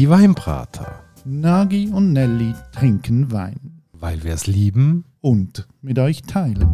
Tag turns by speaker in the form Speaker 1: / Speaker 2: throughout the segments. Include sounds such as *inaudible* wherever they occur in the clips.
Speaker 1: Die Weinbrater.
Speaker 2: Nagi und Nelly trinken Wein.
Speaker 1: Weil wir es lieben.
Speaker 2: Und mit euch teilen.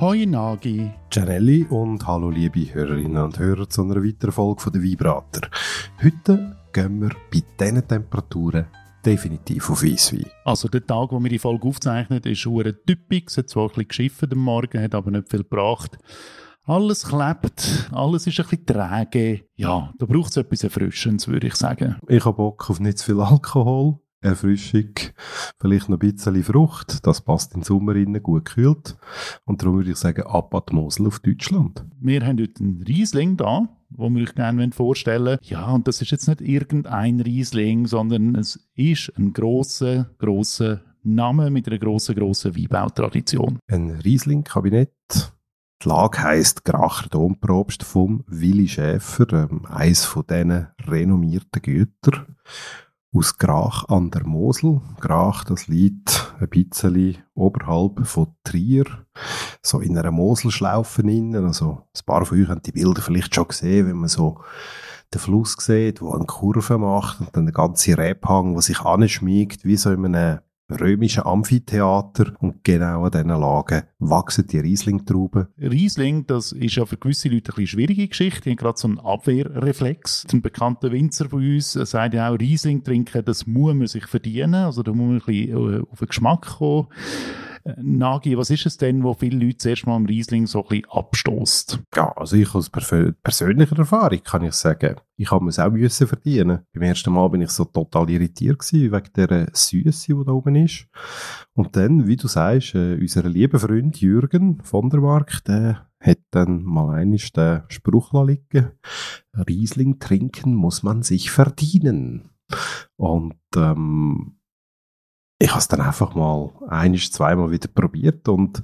Speaker 2: Hoi Nagi.
Speaker 3: Gianelli und hallo liebe Hörerinnen und Hörer zu einer weiteren Folge von der Weinbrater. Heute gehen wir bei diesen Temperaturen definitiv auf Weisswein.
Speaker 2: Also der Tag, wo wir die Folge aufzeichnen, ist schon typisch. Es hat zwar ein bisschen geschifft am Morgen, hat aber nicht viel gebracht. Alles klebt, alles ist ein bisschen träge. Ja, da braucht es etwas Erfrischendes, würde ich sagen.
Speaker 3: Ich habe Bock auf nicht zu viel Alkohol, Erfrischung, vielleicht noch ein bisschen Frucht. Das passt in den Sommer rein, gut gekühlt. Und darum würde ich sagen, ab an die Mosel auf Deutschland.
Speaker 2: Wir haben heute einen Riesling da, wo wir euch gerne vorstellen Ja, und das ist jetzt nicht irgendein Riesling, sondern es ist ein grosser, grosser Name mit einer grossen, grossen Weinbautradition.
Speaker 3: Ein Riesling-Kabinett die Lage heisst Gracher Domprobst vom Willi Schäfer, ähm, eins von diesen renommierten Gütern aus Grach an der Mosel. Grach, das liegt ein bisschen oberhalb von Trier, so in einer Moselschlaufe innen. Also, ein paar von euch haben die Bilder vielleicht schon gesehen, wenn man so den Fluss sieht, wo eine Kurve macht und dann der ganze Rebhang, der sich anschmiegt, wie so in einem römischen Amphitheater und genau an diesen Lagen wachsen die Riesling-Trauben.
Speaker 2: Riesling, das ist ja für gewisse Leute eine schwierige Geschichte. Die haben gerade so einen Abwehrreflex. Ein bekannter Winzer von uns sagt ja auch, Riesling trinken, das muss man sich verdienen. Also da muss man ein bisschen äh, auf den Geschmack kommen. Nagi, was ist es denn, wo viele Leute zuerst mal am Riesling so ein abstoßt?
Speaker 3: Ja, also ich aus persönlicher Erfahrung kann ich sagen, ich habe es auch müssen verdienen. Beim ersten Mal bin ich so total irritiert gewesen, wegen der Süße, die da oben ist. Und dann, wie du sagst, äh, unser lieber Freund Jürgen von der Mark, der hat dann mal einiges den Spruch liegen. Riesling trinken muss man sich verdienen. Und ähm, ich habe es dann einfach mal ein, zweimal wieder probiert und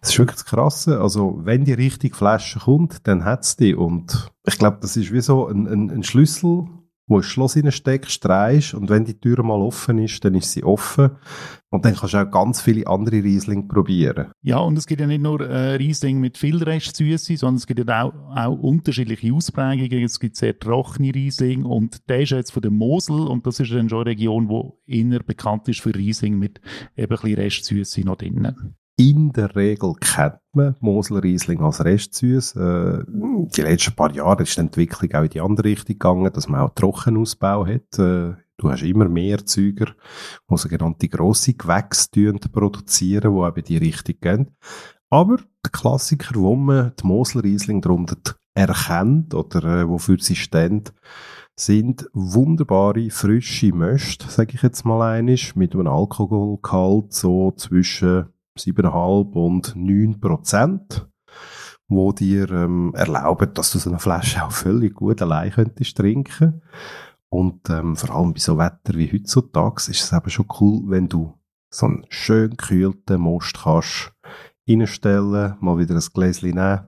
Speaker 3: es ist wirklich das Krasse. Also, wenn die richtige Flasche kommt, dann hat es die. Und ich glaube, das ist wie so ein, ein, ein Schlüssel, wo ein Schloss reinsteckst, drehst und wenn die Tür mal offen ist, dann ist sie offen und dann kannst du auch ganz viele andere Riesling probieren.
Speaker 2: Ja, und es gibt ja nicht nur äh, Riesling mit viel Restsüße, sondern es gibt ja auch, auch unterschiedliche Ausprägungen. Es gibt sehr trockene Riesling und der ist jetzt von der Mosel und das ist dann schon eine Region, die eher bekannt ist für Riesling mit eben ein bisschen Restsüße noch drinnen.
Speaker 3: In der Regel kennt man Mosel Riesling als Restsüß. Äh, die letzten paar Jahre ist die Entwicklung auch in die andere Richtung gegangen, dass man auch Trockenausbau hat. Äh, du hast immer mehr Züger, die sogenannte grosse Gewächse produzieren, die eben die Richtung gehen. Aber der Klassiker, wo man die Mosel Riesling darunter erkennt oder äh, wofür sie stehen, sind wunderbare, frische Möst, sage ich jetzt mal einisch, mit einem Alkoholgehalt so zwischen 7,5 und 9 Prozent, wo dir ähm, erlauben, dass du so eine Flasche auch völlig gut allein könntest trinken. Und ähm, vor allem bei so Wetter wie heutzutage ist es eben schon cool, wenn du so einen schön gekühlten Most kannst reinstellen, mal wieder ein Gläschen nehmen,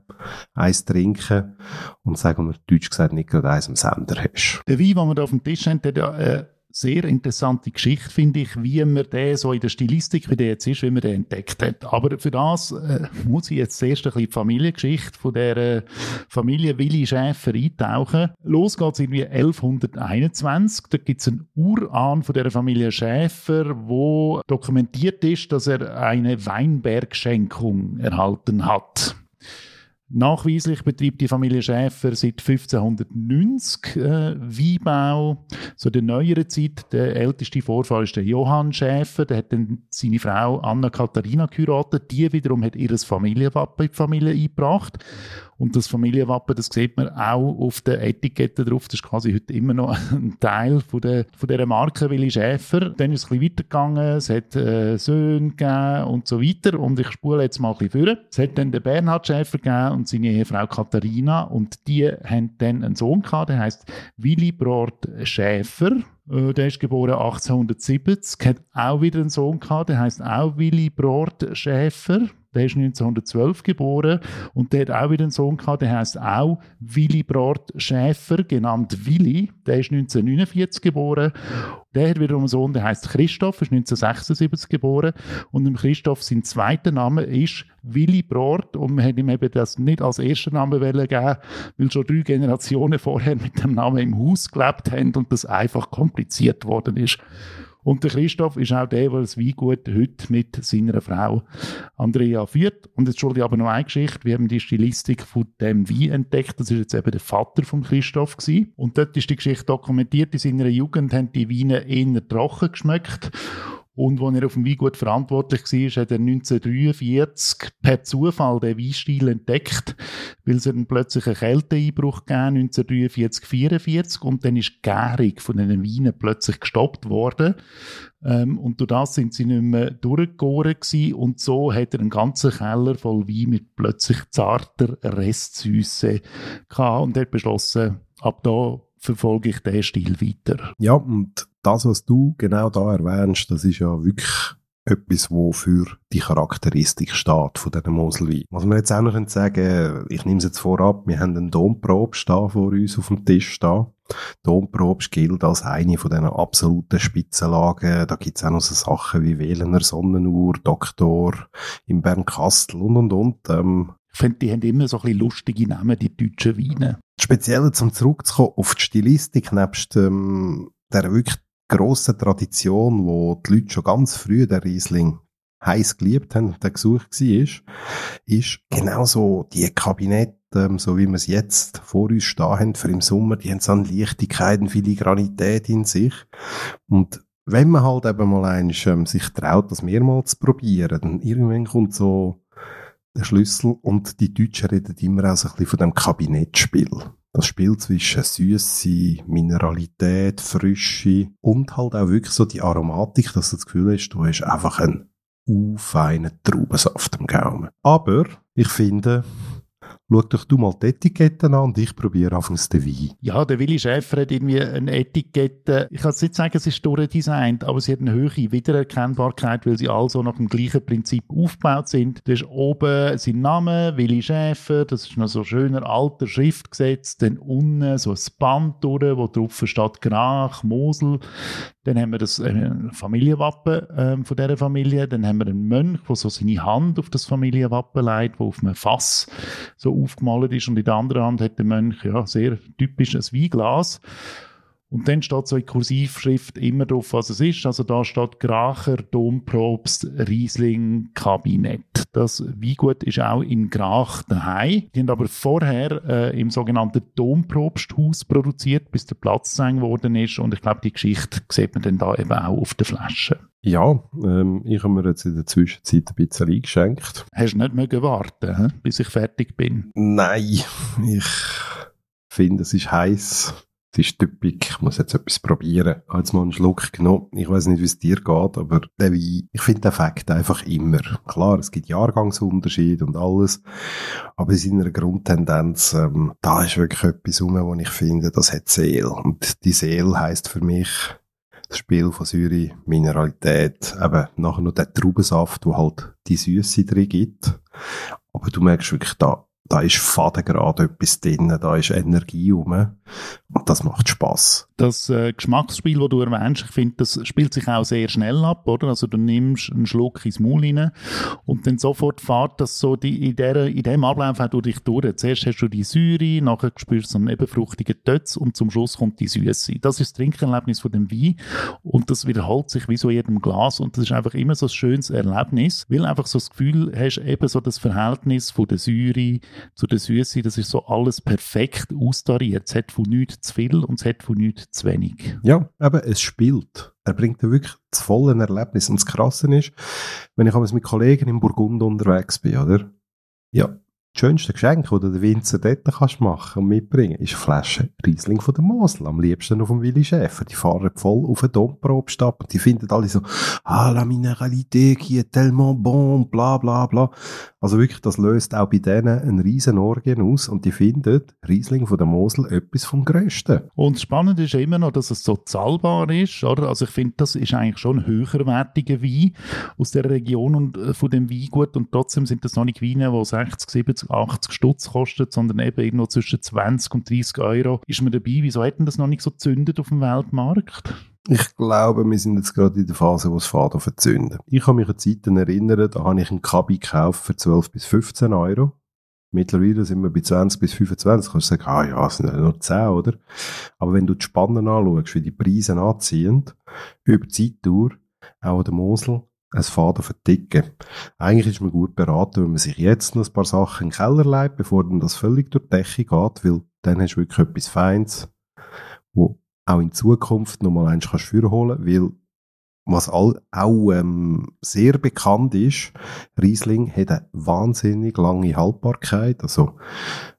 Speaker 3: eins trinken und sagen wir deutsch gesagt nicht gerade eins am Sender hast.
Speaker 2: Der Wein, den wir da auf dem Tisch haben, der äh, sehr interessante Geschichte, finde ich, wie man den so in der Stilistik, wie der jetzt ist, wie man den entdeckt hat. Aber für das äh, muss ich jetzt zuerst ein bisschen die Familiengeschichte von der äh, Familie Willi Schäfer eintauchen. Los geht's irgendwie 1121. Da gibt's einen Urahn von der Familie Schäfer, wo dokumentiert ist, dass er eine Weinbergschenkung erhalten hat. Nachweislich betreibt die Familie Schäfer seit 1590 äh, Weinbau. In der neueren Zeit, der älteste Vorfahr ist der Johann Schäfer, der hat dann seine Frau Anna Katharina geheiratet. Die wiederum hat ihr Familienwappen in die Familie eingebracht. Und das Familienwappen, das sieht man auch auf der Etikette drauf. Das ist quasi heute immer noch *laughs* ein Teil von der, von dieser Marke Willi Schäfer. Dann ist es ein bisschen weitergegangen. Es hat äh, Söhne gegeben und so weiter. Und ich spule jetzt mal ein bisschen vor. Es hat dann den Bernhard Schäfer gegeben und seine Ehefrau Katharina. Und die haben dann einen Sohn gehabt, der heißt Willi Brort Schäfer. Äh, der ist geboren 1870, hat auch wieder einen Sohn gehabt, der heißt auch Willi Brort Schäfer. Der ist 1912 geboren und der hat auch wieder einen Sohn gehabt, der heißt auch Willy Brort Schäfer, genannt Willy. Der ist 1949 geboren. Der hat wiederum einen Sohn, der heißt Christoph, ist 1976 geboren. Und dem Christoph sein zweiter Name ist Willy Brort und man hat ihm eben das nicht als ersten Namen geben, weil schon drei Generationen vorher mit dem Namen im Haus gelebt haben und das einfach kompliziert worden ist. Und der Christoph ist auch der, der das Weingut heute mit seiner Frau Andrea führt. Und jetzt schon aber noch eine Geschichte. Wir haben die Stilistik von dem Wein entdeckt. Das ist jetzt eben der Vater von Christoph gewesen. Und dort ist die Geschichte dokumentiert. In seiner Jugend haben die Weine eher trocken geschmeckt. Und als er auf dem Weingut verantwortlich war, hat er 1943 per Zufall den Weinstil entdeckt, weil es einen Kälteeinbruch gegeben 1943, 1944 und dann ist die Gärung von den Weinen plötzlich gestoppt worden. Ähm, und durch das sind sie nicht mehr durchgegoren und so hat er einen ganzen Keller voll Wein mit plötzlich zarter Restsüße gehabt und hat beschlossen, ab da verfolge ich den Stil weiter.
Speaker 3: Ja, und das, was du genau da erwähnst, das ist ja wirklich etwas, wo für die Charakteristik steht von diesen Moselwein. Was wir jetzt auch noch sagen, ich nehme es jetzt vorab, wir haben einen Domprobst da vor uns auf dem Tisch da. Domprobst gilt als eine von diesen absoluten Spitzenlagen. Da gibt es auch noch so Sachen wie Wählener Sonnenuhr, Doktor im Bernkastel und und und. Ähm,
Speaker 2: ich finde, die haben immer so ein bisschen lustige Namen, die deutschen Weine.
Speaker 3: Speziell zum zurückzukommen auf die Stilistik, nebst ähm, der wirklich grossen Tradition, wo die Leute schon ganz früh der Riesling heiß geliebt haben und der gesucht war, ist genauso die Kabinette, ähm, so wie wir es jetzt vor uns stehen haben, für im Sommer, die haben so eine Leichtigkeit, eine Filigranität in sich. Und wenn man halt eben mal eins, ähm, sich traut, das mehrmals zu probieren, dann irgendwann kommt so der Schlüssel und die Deutschen reden immer auch so ein bisschen von dem Kabinettspiel. Das Spiel zwischen Süße, Mineralität, Frische und halt auch wirklich so die Aromatik, dass du das Gefühl hast, du hast einfach einen feinen Traubensaft im Gaumen. Aber ich finde, Schau doch du mal die Etiketten an und ich probiere anfangs den Wein.
Speaker 2: Ja, der Willi Schäfer hat irgendwie eine Etikette, ich kann jetzt nicht sagen, es ist durchdesignt, aber sie hat eine höhere Wiedererkennbarkeit, weil sie also nach dem gleichen Prinzip aufgebaut sind. Da ist oben sein Name, Willi Schäfer, das ist noch so schöner alter Schrift gesetzt, dann unten so ein Band durch, wo drauf steht Grach, Mosel, dann haben wir das äh, Familienwappen äh, von dieser Familie, dann haben wir einen Mönch, der so seine Hand auf das Familienwappen legt, wo auf einem Fass so aufgemalt ist und in der anderen Hand hat der Mönch ja sehr typisch ein Weinglas. Und dann steht so in Kursivschrift immer drauf, was es ist. Also da steht Gracher, Domprobst, Riesling, Kabinett. Das Weingut ist auch in Grach daheim. Die haben aber vorher äh, im sogenannten Domprobsthaus produziert, bis der Platz eng geworden ist. Und ich glaube, die Geschichte sieht man dann da eben auch auf der Flasche.
Speaker 3: Ja, ähm, ich habe mir jetzt in der Zwischenzeit ein bisschen eingeschenkt.
Speaker 2: Hast du nicht mögen warten, he? bis ich fertig bin?
Speaker 3: Nein, ich finde, es ist heiß. Es ist typisch, ich muss jetzt etwas probieren. Ich habe jetzt mal einen Schluck genommen. Ich weiß nicht, wie es dir geht, aber der Wein, ich finde den Fakt einfach immer. Klar, es gibt Jahrgangsunterschiede und alles, aber in seiner Grundtendenz, ähm, da ist wirklich etwas rum, wo ich finde, das hat Seele. Und die Seele heisst für mich, das Spiel von Säure, Mineralität, eben nachher noch der Traubensaft, wo halt die Süße drin gibt. Aber du merkst wirklich, da, da ist Faden gerade etwas drin, da ist Energie rum. Und das macht Spaß.
Speaker 2: Das äh, Geschmacksspiel, das du erwähnst, ich finde, das spielt sich auch sehr schnell ab, oder? Also du nimmst einen Schluck ins Maul rein und dann sofort fährt das so die, in, der, in dem Ablauf auch durch dich durch. Zuerst hast du die Säure, nachher spürst du einen eben fruchtigen Tötz und zum Schluss kommt die Süße. Das ist das Trinkerlebnis von dem Wein und das wiederholt sich wie so in jedem Glas und das ist einfach immer so ein schönes Erlebnis, weil einfach so das Gefühl hast, eben so das Verhältnis von der Säure zu der Süße, das ist so alles perfekt austariert. Es hat von nichts zu viel und es hat von nichts zu wenig.
Speaker 3: Ja, aber es spielt. Er bringt dir wirklich das volle Erlebnis. Und das Krasse ist, wenn ich mit Kollegen im Burgund unterwegs bin, oder? Ja, schönste Geschenk, das den Winzer dort kannst machen und mitbringen, ist eine Flasche Riesling von der Mosel. Am liebsten auf dem Willi Schäfer. Die fahren voll auf den Domprobstab und die finden alle so, ah, la Mineralité qui est tellement bon, bla, bla, bla. Also wirklich, das löst auch bei denen einen riesen Orgien aus und die finden Riesling von der Mosel etwas vom Größten.
Speaker 2: Und spannend ist immer noch, dass es so zahlbar ist, oder? Also ich finde, das ist eigentlich schon ein höherwertiger Wein aus der Region und äh, von dem Weingut und trotzdem sind das noch nicht Weine, die 60, 70, 80 Stutz kosten, sondern eben irgendwo zwischen 20 und 30 Euro. Ist man dabei? Wieso hätten das noch nicht so zündet auf dem Weltmarkt?
Speaker 3: Ich glaube, wir sind jetzt gerade in der Phase, wo es Faden verzünden. Ich kann mich an Zeiten erinnern, da habe ich einen Kabi gekauft für 12 bis 15 Euro. Mittlerweile sind wir bei 20 bis 25. Kannst du sagen, ah ja, es sind ja nur 10, oder? Aber wenn du die Spannen anschaust, wie die Preise anziehen, über die Zeitdauer, auch an der Mosel, ein Faden verticken. Eigentlich ist man gut beraten, wenn man sich jetzt noch ein paar Sachen in den Keller legt, bevor dann das völlig durch die Decke geht, weil dann hast du wirklich etwas Feins, wo auch in Zukunft nochmal eins kannst holen, weil was all, auch ähm, sehr bekannt ist, Riesling hat eine wahnsinnig lange Haltbarkeit. Also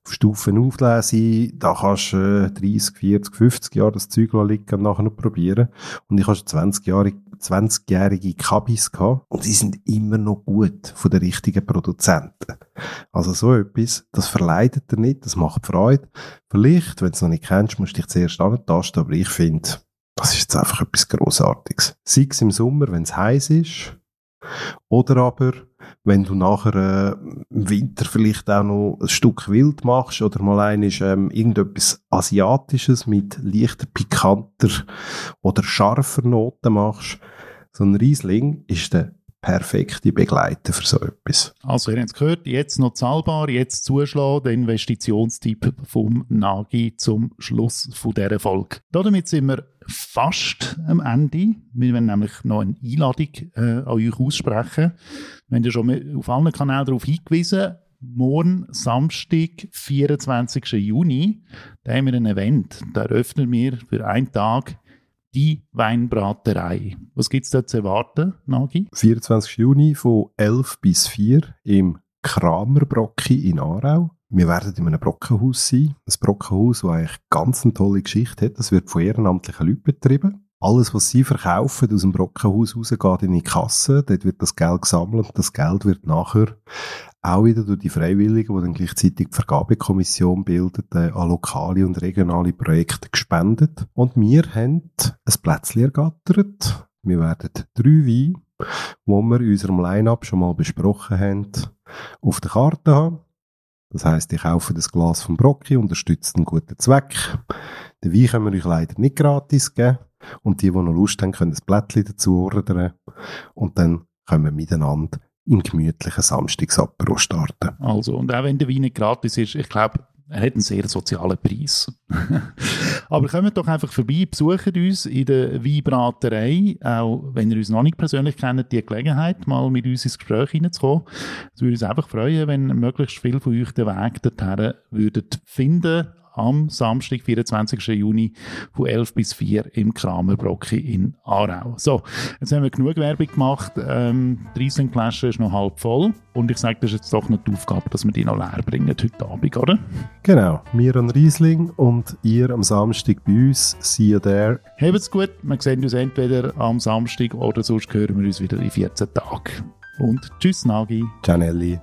Speaker 3: auf Stufen auflesen, da kannst du äh, 30, 40, 50 Jahre das Zeug liegen und nachher noch probieren. Und ich schon 20 Jahre 20-jährige Kabis gehabt und die sind immer noch gut von den richtigen Produzenten. Also so etwas, das verleidet dir nicht, das macht Freude. Vielleicht, wenn du es noch nicht kennst, musst du dich zuerst antasten, aber ich finde, das ist jetzt einfach etwas Grossartiges. Sei es im Sommer, wenn es heiß ist, oder aber, wenn du nachher äh, im Winter vielleicht auch noch ein Stück wild machst oder mal einisch, ähm, irgendetwas Asiatisches mit leichter, pikanter oder scharfer Noten machst, so ein Riesling ist der perfekte Begleiter für so etwas.
Speaker 2: Also, ihr habt es gehört, jetzt noch zahlbar, jetzt zuschlagen, der Investitionstipp vom Nagi zum Schluss von dieser Folge. Damit sind wir fast am Ende. Wir werden nämlich noch eine Einladung äh, an euch aussprechen. Wir haben ja schon auf allen Kanälen darauf hingewiesen. Morgen, Samstag, 24. Juni, da haben wir ein Event. Da eröffnen wir für einen Tag die Weinbraterei. Was gibt es da zu erwarten, Nagi?
Speaker 3: 24. Juni von 11 bis 4 im Kramerbrocki in Aarau. Wir werden in einem Brockenhaus sein. Ein Brockenhaus, das eigentlich ganz eine tolle Geschichte hat. Das wird von ehrenamtlichen Leuten betrieben. Alles, was sie verkaufen, aus dem Brockenhaus raus, geht in die Kasse. Dort wird das Geld gesammelt. Das Geld wird nachher auch wieder durch die Freiwilligen, die dann gleichzeitig die Vergabekommission bildet, äh, an lokale und regionale Projekte gespendet. Und wir haben ein Plätzchen ergattert. Wir werden drei Weine, die wir in unserem Line-Up schon mal besprochen haben, auf der Karte haben. Das heisst, ich kaufe das Glas vom Brocki, unterstützt einen guten Zweck. Den Wein können wir euch leider nicht gratis geben. Und die, die noch Lust haben, können das Blättchen dazu ordern. Und dann können wir miteinander im gemütlichen Samstagsapero starten.
Speaker 2: Also, und auch wenn der Wein nicht gratis ist, ich glaube, er hat einen sehr sozialen Preis. *laughs* Aber kommt doch einfach vorbei, besucht uns in der Weinbraterei, auch wenn ihr uns noch nicht persönlich kennt, die Gelegenheit, mal mit uns ins Gespräch hineinzukommen. Es würde uns einfach freuen, wenn möglichst viele von euch den Weg dorthin würdet finden am Samstag, 24. Juni von 11 bis 4 im Kramerbrocki in Aarau. So, jetzt haben wir genug Werbung gemacht. Ähm, die Riesling-Flasche ist noch halb voll und ich sage, das ist jetzt doch noch die Aufgabe, dass wir die noch leer bringen heute Abend, oder?
Speaker 3: Genau, wir an Riesling und ihr am Samstag bei uns. See you there.
Speaker 2: Habt's gut, wir sehen uns entweder am Samstag oder sonst hören wir uns wieder in 14 Tagen. Und tschüss, Nagi.
Speaker 3: Ciao, Nelly.